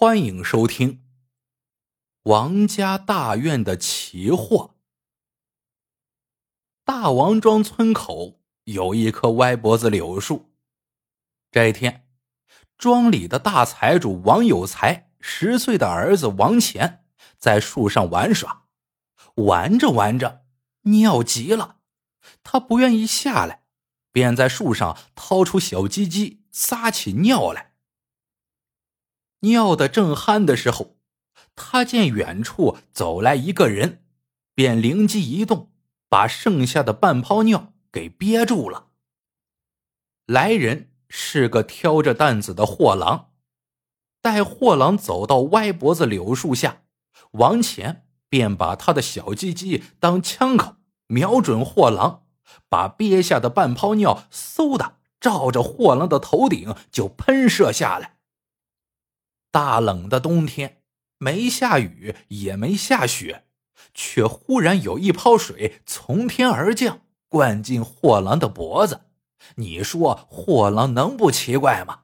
欢迎收听王家大院的奇货。大王庄村口有一棵歪脖子柳树。这一天，庄里的大财主王有才十岁的儿子王乾在树上玩耍，玩着玩着尿急了，他不愿意下来，便在树上掏出小鸡鸡撒起尿来。尿的正酣的时候，他见远处走来一个人，便灵机一动，把剩下的半泡尿给憋住了。来人是个挑着担子的货郎，待货郎走到歪脖子柳树下，王乾便把他的小鸡鸡当枪口，瞄准货郎，把憋下的半泡尿嗖的照着货郎的头顶就喷射下来。大冷的冬天，没下雨也没下雪，却忽然有一泡水从天而降，灌进货郎的脖子。你说货郎能不奇怪吗？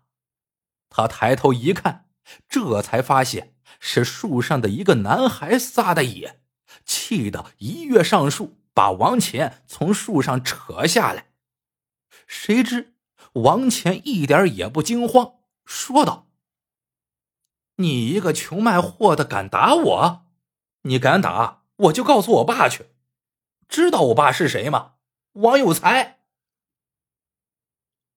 他抬头一看，这才发现是树上的一个男孩撒的野，气得一跃上树，把王乾从树上扯下来。谁知王乾一点也不惊慌，说道。你一个穷卖货的敢打我？你敢打我就告诉我爸去。知道我爸是谁吗？王有才。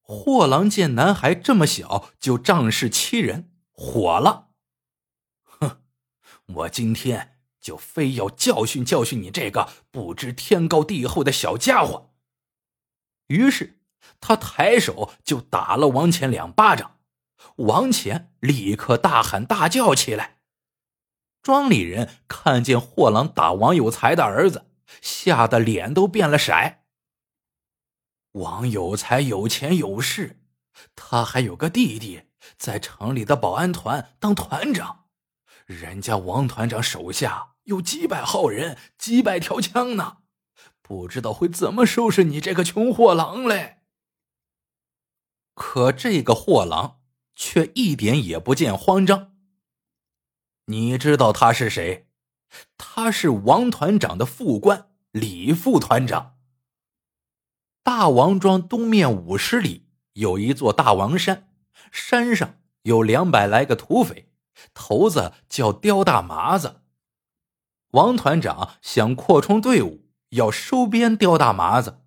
货郎见男孩这么小就仗势欺人，火了。哼，我今天就非要教训教训你这个不知天高地厚的小家伙。于是他抬手就打了王乾两巴掌。王乾立刻大喊大叫起来。庄里人看见货郎打王有才的儿子，吓得脸都变了色。王有才有钱有势，他还有个弟弟在城里的保安团当团长，人家王团长手下有几百号人、几百条枪呢，不知道会怎么收拾你这个穷货郎嘞。可这个货郎。却一点也不见慌张。你知道他是谁？他是王团长的副官李副团长。大王庄东面五十里有一座大王山，山上有两百来个土匪，头子叫刁大麻子。王团长想扩充队伍，要收编刁大麻子。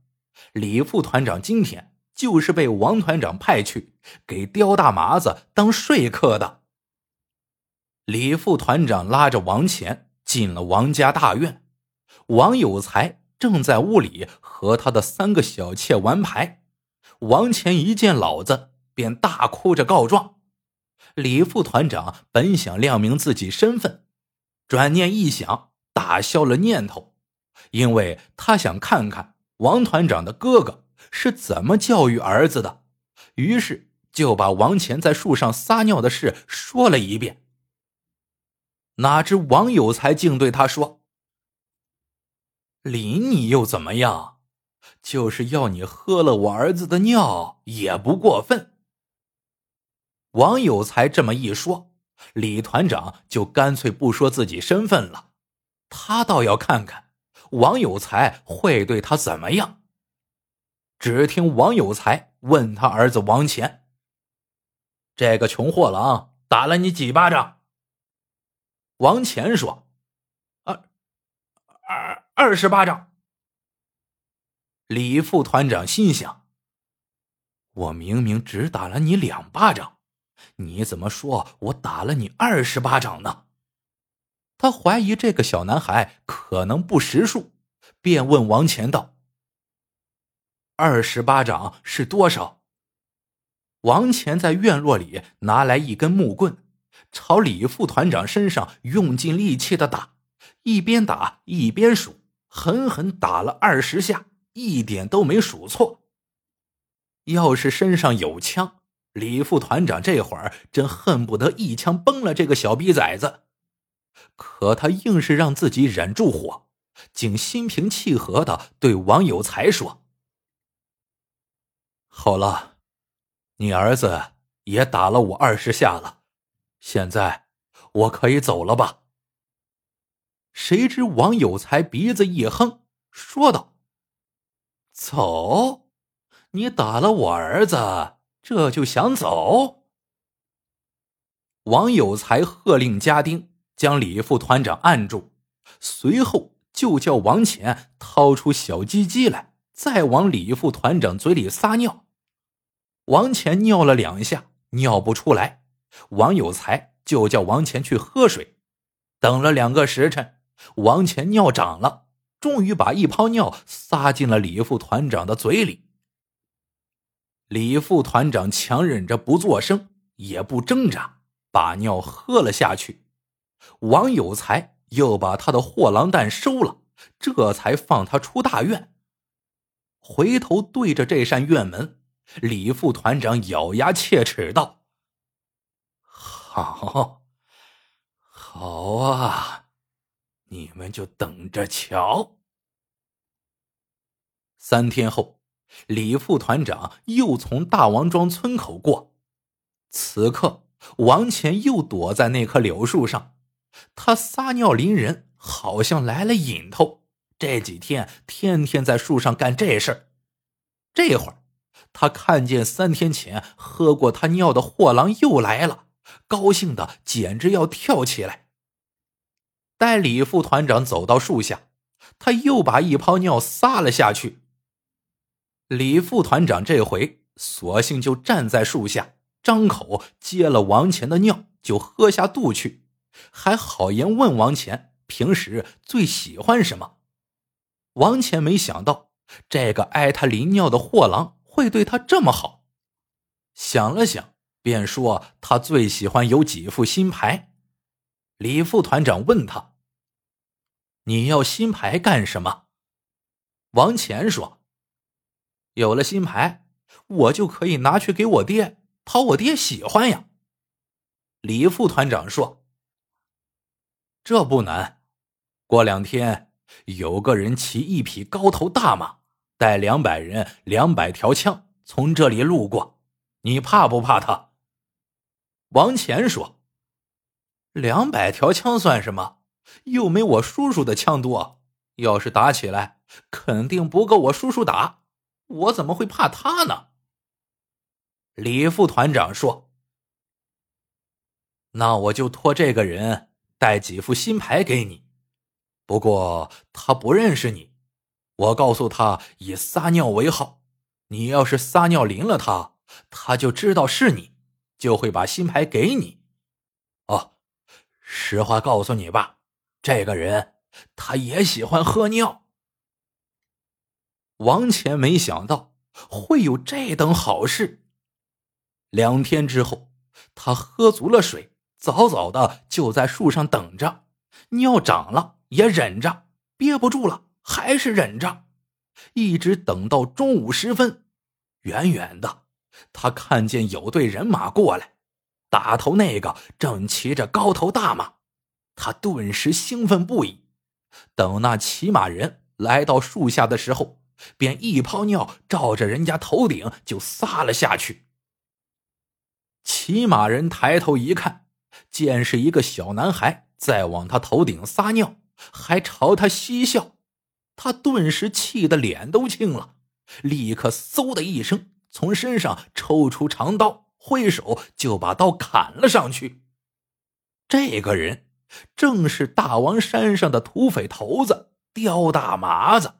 李副团长今天。就是被王团长派去给刁大麻子当说客的。李副团长拉着王乾进了王家大院，王有才正在屋里和他的三个小妾玩牌。王乾一见老子，便大哭着告状。李副团长本想亮明自己身份，转念一想，打消了念头，因为他想看看王团长的哥哥。是怎么教育儿子的？于是就把王乾在树上撒尿的事说了一遍。哪知王有才竟对他说：“淋你又怎么样？就是要你喝了我儿子的尿也不过分。”王有才这么一说，李团长就干脆不说自己身份了。他倒要看看王有才会对他怎么样。只听王有才问他儿子王乾：“这个穷货郎打了你几巴掌？”王乾说：“二二二十巴掌。”李副团长心想：“我明明只打了你两巴掌，你怎么说我打了你二十巴掌呢？”他怀疑这个小男孩可能不识数，便问王乾道。二十巴掌是多少？王乾在院落里拿来一根木棍，朝李副团长身上用尽力气的打，一边打一边数，狠狠打了二十下，一点都没数错。要是身上有枪，李副团长这会儿真恨不得一枪崩了这个小逼崽子。可他硬是让自己忍住火，竟心平气和的对王有才说。好了，你儿子也打了我二十下了，现在我可以走了吧？”谁知王有才鼻子一哼，说道：“走？你打了我儿子，这就想走？”王有才喝令家丁将李副团长按住，随后就叫王乾掏出小鸡鸡来，再往李副团长嘴里撒尿。王乾尿了两下，尿不出来，王有才就叫王乾去喝水。等了两个时辰。王乾尿长了，终于把一泡尿撒进了李副团长的嘴里。李副团长强忍着不作声，也不挣扎，把尿喝了下去。王有才又把他的货郎蛋收了，这才放他出大院。回头对着这扇院门，李副团长咬牙切齿道：“好，好啊！”你们就等着瞧。三天后，李副团长又从大王庄村口过，此刻王乾又躲在那棵柳树上，他撒尿淋人，好像来了瘾头。这几天天天在树上干这事儿。这会儿，他看见三天前喝过他尿的货郎又来了，高兴的简直要跳起来。待李副团长走到树下，他又把一泡尿撒了下去。李副团长这回索性就站在树下，张口接了王乾的尿，就喝下肚去，还好言问王乾平时最喜欢什么。王乾没想到这个挨他淋尿的货郎会对他这么好，想了想，便说他最喜欢有几副新牌。李副团长问他。你要新牌干什么？王乾说：“有了新牌，我就可以拿去给我爹，讨我爹喜欢呀。”李副团长说：“这不难，过两天有个人骑一匹高头大马，带两百人、两百条枪从这里路过，你怕不怕他？”王乾说：“两百条枪算什么？”又没我叔叔的枪多，要是打起来，肯定不够我叔叔打，我怎么会怕他呢？李副团长说：“那我就托这个人带几副新牌给你，不过他不认识你，我告诉他以撒尿为号，你要是撒尿淋了他，他就知道是你，就会把新牌给你。哦，实话告诉你吧。”这个人，他也喜欢喝尿。王乾没想到会有这等好事。两天之后，他喝足了水，早早的就在树上等着。尿涨了也忍着，憋不住了还是忍着，一直等到中午时分。远远的，他看见有队人马过来，打头那个正骑着高头大马。他顿时兴奋不已。等那骑马人来到树下的时候，便一泡尿照着人家头顶就撒了下去。骑马人抬头一看，见是一个小男孩在往他头顶撒尿，还朝他嬉笑。他顿时气得脸都青了，立刻嗖的一声从身上抽出长刀，挥手就把刀砍了上去。这个人。正是大王山上的土匪头子刁大麻子。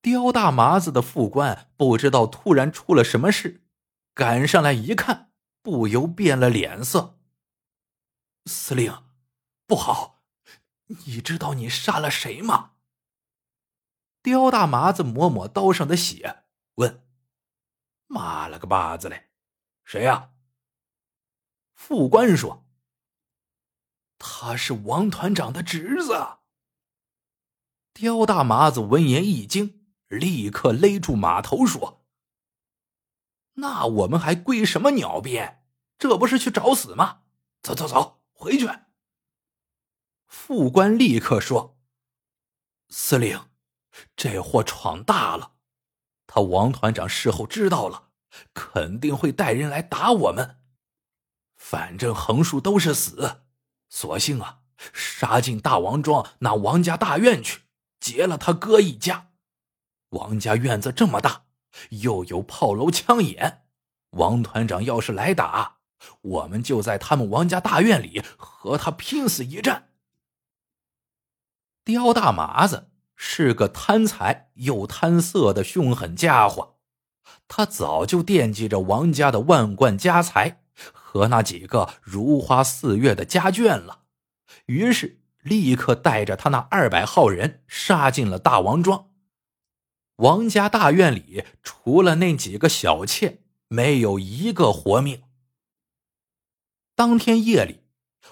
刁大麻子的副官不知道突然出了什么事，赶上来一看，不由变了脸色。司令，不好！你知道你杀了谁吗？刁大麻子抹抹刀上的血，问：“妈了个巴子嘞，谁呀？”副官说。他是王团长的侄子。刁大麻子闻言一惊，立刻勒住马头说：“那我们还归什么鸟边？这不是去找死吗？走走走，回去。”副官立刻说：“司令，这货闯大了，他王团长事后知道了，肯定会带人来打我们。反正横竖都是死，索性啊，杀进大王庄那王家大院去，劫了他哥一家。王家院子这么大，又有炮楼枪眼，王团长要是来打，我们就在他们王家大院里和他拼死一战。刁大麻子是个贪财又贪色的凶狠家伙，他早就惦记着王家的万贯家财和那几个如花似月的家眷了，于是立刻带着他那二百号人杀进了大王庄。王家大院里除了那几个小妾，没有一个活命。当天夜里，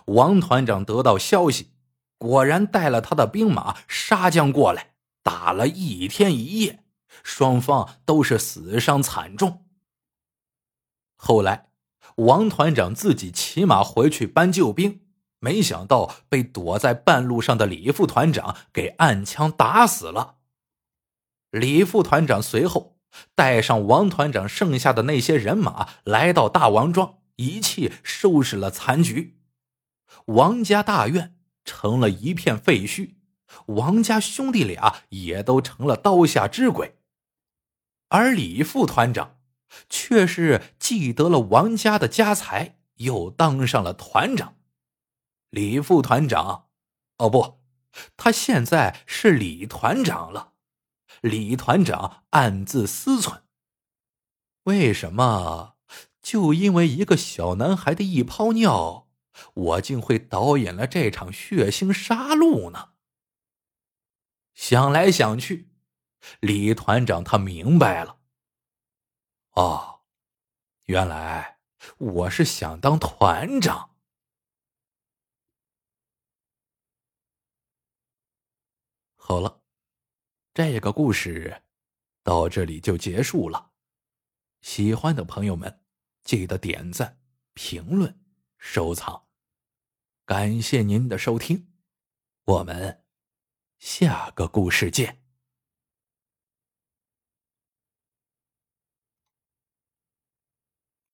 王团长得到消息。果然带了他的兵马杀将过来，打了一天一夜，双方都是死伤惨重。后来，王团长自己骑马回去搬救兵，没想到被躲在半路上的李副团长给暗枪打死了。李副团长随后带上王团长剩下的那些人马，来到大王庄，一气收拾了残局。王家大院。成了一片废墟，王家兄弟俩也都成了刀下之鬼，而李副团长却是既得了王家的家财，又当上了团长。李副团长，哦不，他现在是李团长了。李团长暗自思忖：为什么就因为一个小男孩的一泡尿？我竟会导演了这场血腥杀戮呢？想来想去，李团长他明白了。哦，原来我是想当团长。好了，这个故事到这里就结束了。喜欢的朋友们，记得点赞、评论、收藏。感谢您的收听，我们下个故事见。